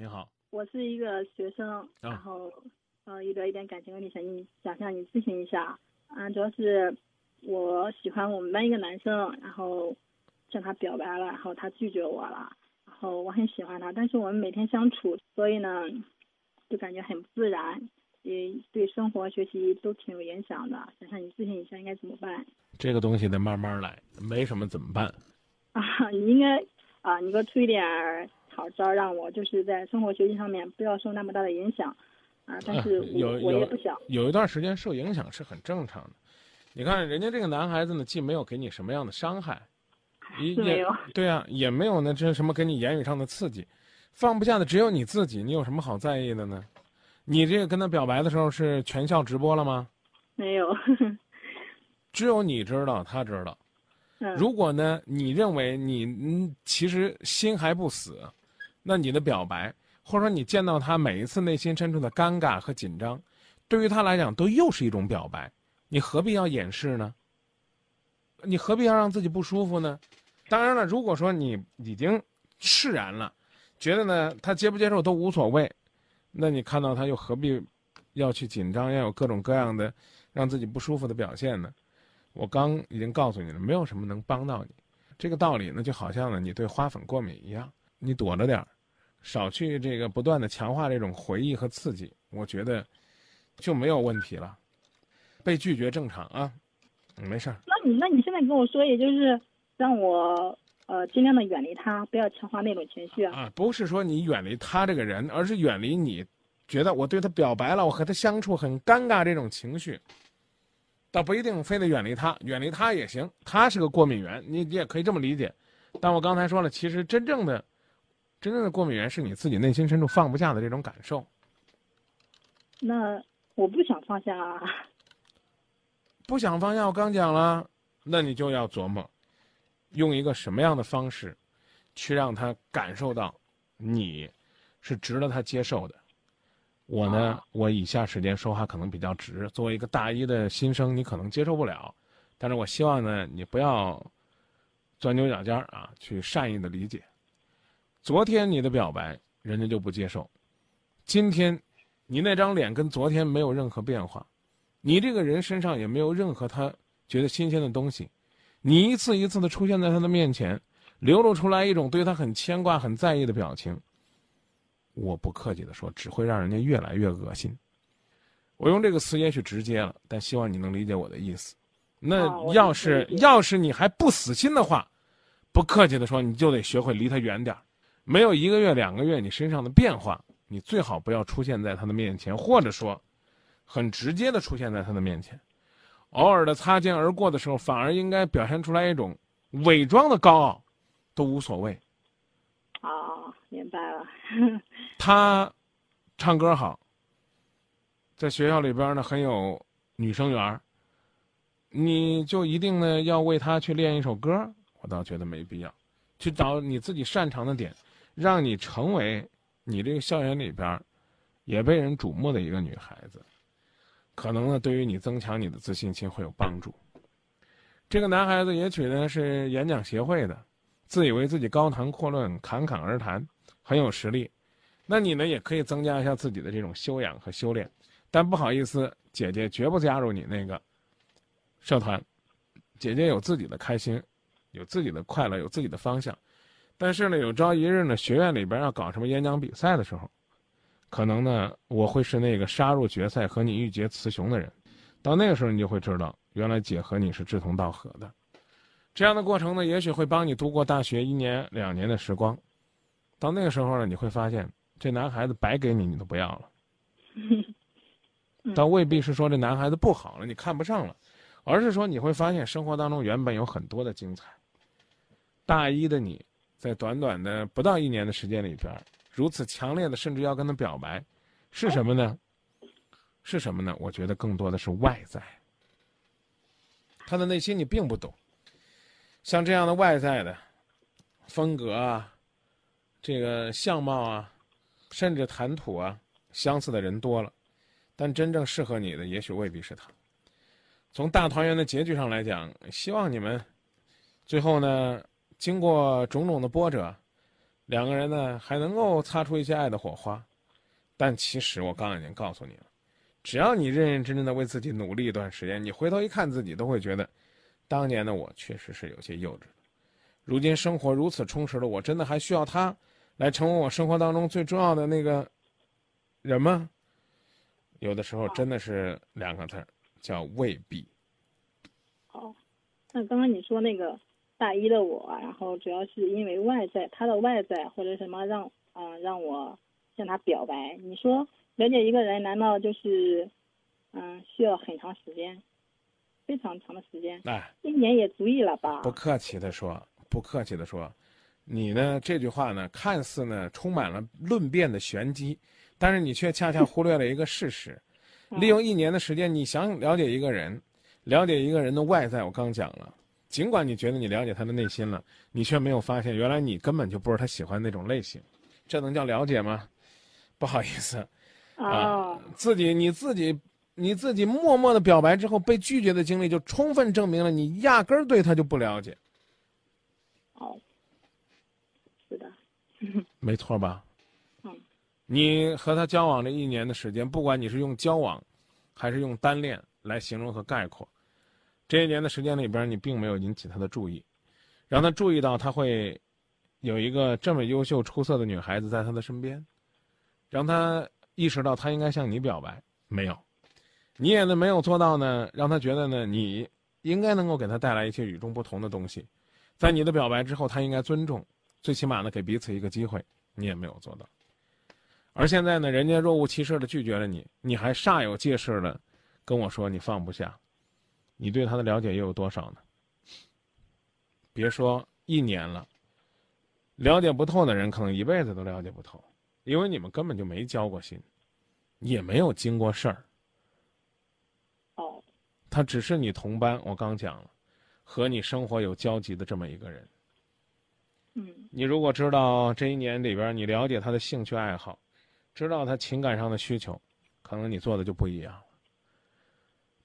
你好，我是一个学生，然后呃遇到一点感情问题，想你想向你咨询一下。嗯，主要是我喜欢我们班一个男生，然后向他表白了，然后他拒绝我了，然后我很喜欢他，但是我们每天相处，所以呢就感觉很不自然，也对生活学习都挺有影响的。想向你咨询一下应该怎么办？这个东西得慢慢来，没什么怎么办？啊，你应该啊，你给我出一点好招，让我就是在生活学习上面不要受那么大的影响啊。但是我我也不想有一段时间受影响是很正常的。你看人家这个男孩子呢，既没有给你什么样的伤害，也对啊，也没有呢这什么给你言语上的刺激，放不下的只有你自己，你有什么好在意的呢？你这个跟他表白的时候是全校直播了吗？没有，只有你知道，他知道。如果呢，你认为你嗯其实心还不死，那你的表白，或者说你见到他每一次内心深处的尴尬和紧张，对于他来讲都又是一种表白，你何必要掩饰呢？你何必要让自己不舒服呢？当然了，如果说你已经释然了，觉得呢他接不接受都无所谓，那你看到他又何必要去紧张，要有各种各样的让自己不舒服的表现呢？我刚已经告诉你了，没有什么能帮到你。这个道理呢，就好像呢你对花粉过敏一样，你躲着点儿，少去这个不断的强化这种回忆和刺激，我觉得就没有问题了。被拒绝正常啊，没事儿。那你那你现在跟我说，也就是让我呃尽量的远离他，不要强化那种情绪啊。啊，不是说你远离他这个人，而是远离你觉得我对他表白了，我和他相处很尴尬这种情绪。倒不一定非得远离他，远离他也行。他是个过敏源，你你也可以这么理解。但我刚才说了，其实真正的、真正的过敏源是你自己内心深处放不下的这种感受。那我不想放下啊。不想放下，我刚讲了，那你就要琢磨，用一个什么样的方式，去让他感受到，你是值得他接受的。我呢，我以下时间说话可能比较直。作为一个大一的新生，你可能接受不了，但是我希望呢，你不要钻牛角尖儿啊，去善意的理解。昨天你的表白，人家就不接受；今天，你那张脸跟昨天没有任何变化，你这个人身上也没有任何他觉得新鲜的东西。你一次一次的出现在他的面前，流露出来一种对他很牵挂、很在意的表情。我不客气的说，只会让人家越来越恶心。我用这个词也许直接了，但希望你能理解我的意思。那要是要是你还不死心的话，不客气的说，你就得学会离他远点儿。没有一个月、两个月，你身上的变化，你最好不要出现在他的面前，或者说，很直接的出现在他的面前。偶尔的擦肩而过的时候，反而应该表现出来一种伪装的高傲，都无所谓。哦，明白了。他唱歌好，在学校里边呢很有女生缘你就一定呢要为他去练一首歌？我倒觉得没必要，去找你自己擅长的点，让你成为你这个校园里边也被人瞩目的一个女孩子，可能呢对于你增强你的自信心会有帮助。这个男孩子也许呢是演讲协会的，自以为自己高谈阔论、侃侃而谈，很有实力。那你呢也可以增加一下自己的这种修养和修炼，但不好意思，姐姐绝不加入你那个社团。姐姐有自己的开心，有自己的快乐，有自己的方向。但是呢，有朝一日呢，学院里边要搞什么演讲比赛的时候，可能呢，我会是那个杀入决赛和你一决雌雄的人。到那个时候，你就会知道，原来姐和你是志同道合的。这样的过程呢，也许会帮你度过大学一年两年的时光。到那个时候呢，你会发现。这男孩子白给你，你都不要了。倒未必是说这男孩子不好了，你看不上了，而是说你会发现生活当中原本有很多的精彩。大一的你，在短短的不到一年的时间里边，如此强烈的，甚至要跟他表白，是什么呢？是什么呢？我觉得更多的是外在。他的内心你并不懂。像这样的外在的风格啊，这个相貌啊。甚至谈吐啊，相似的人多了，但真正适合你的也许未必是他。从大团圆的结局上来讲，希望你们最后呢，经过种种的波折，两个人呢还能够擦出一些爱的火花。但其实我刚刚已经告诉你了，只要你认认真真的为自己努力一段时间，你回头一看自己，都会觉得，当年的我确实是有些幼稚。如今生活如此充实了，我真的还需要他来成为我生活当中最重要的那个人吗？有的时候真的是两个字儿，叫未必。哦，那刚刚你说那个大一的我，然后主要是因为外在，他的外在或者什么让啊让我。向他表白，你说了解一个人，难道就是，嗯，需要很长时间，非常长的时间？哎，一年也足以了吧？不客气的说，不客气的说，你呢这句话呢，看似呢充满了论辩的玄机，但是你却恰恰忽略了一个事实：利用一年的时间，你想了解一个人，了解一个人的外在，我刚讲了，尽管你觉得你了解他的内心了，你却没有发现，原来你根本就不是他喜欢那种类型，这能叫了解吗？不好意思，啊，自己你自己你自己默默的表白之后被拒绝的经历，就充分证明了你压根儿对他就不了解。哦，是的，没错吧？嗯，你和他交往这一年的时间，不管你是用交往，还是用单恋来形容和概括，这一年的时间里边，你并没有引起他的注意，让他注意到他会有一个这么优秀出色的女孩子在他的身边。让他意识到他应该向你表白，没有，你也呢没有做到呢，让他觉得呢你应该能够给他带来一些与众不同的东西，在你的表白之后，他应该尊重，最起码呢给彼此一个机会，你也没有做到。而现在呢，人家若无其事的拒绝了你，你还煞有介事的跟我说你放不下，你对他的了解又有多少呢？别说一年了，了解不透的人，可能一辈子都了解不透。因为你们根本就没交过心，也没有经过事儿。哦，他只是你同班，我刚讲了，和你生活有交集的这么一个人。嗯，你如果知道这一年里边你了解他的兴趣爱好，知道他情感上的需求，可能你做的就不一样了。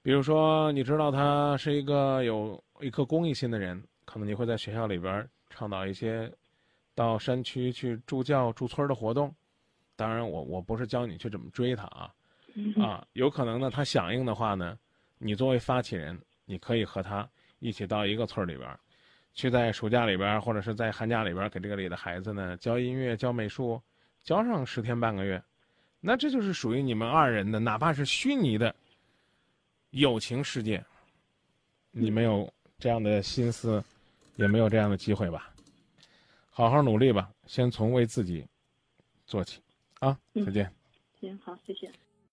比如说，你知道他是一个有一颗公益心的人，可能你会在学校里边倡导一些到山区去助教驻村的活动。当然，我我不是教你去怎么追他啊，啊，有可能呢，他响应的话呢，你作为发起人，你可以和他一起到一个村里边，去在暑假里边或者是在寒假里边给这个里的孩子呢教音乐、教美术，教上十天半个月，那这就是属于你们二人的，哪怕是虚拟的友情世界，你没有这样的心思，也没有这样的机会吧？好好努力吧，先从为自己做起。啊，再见。行，好，谢谢。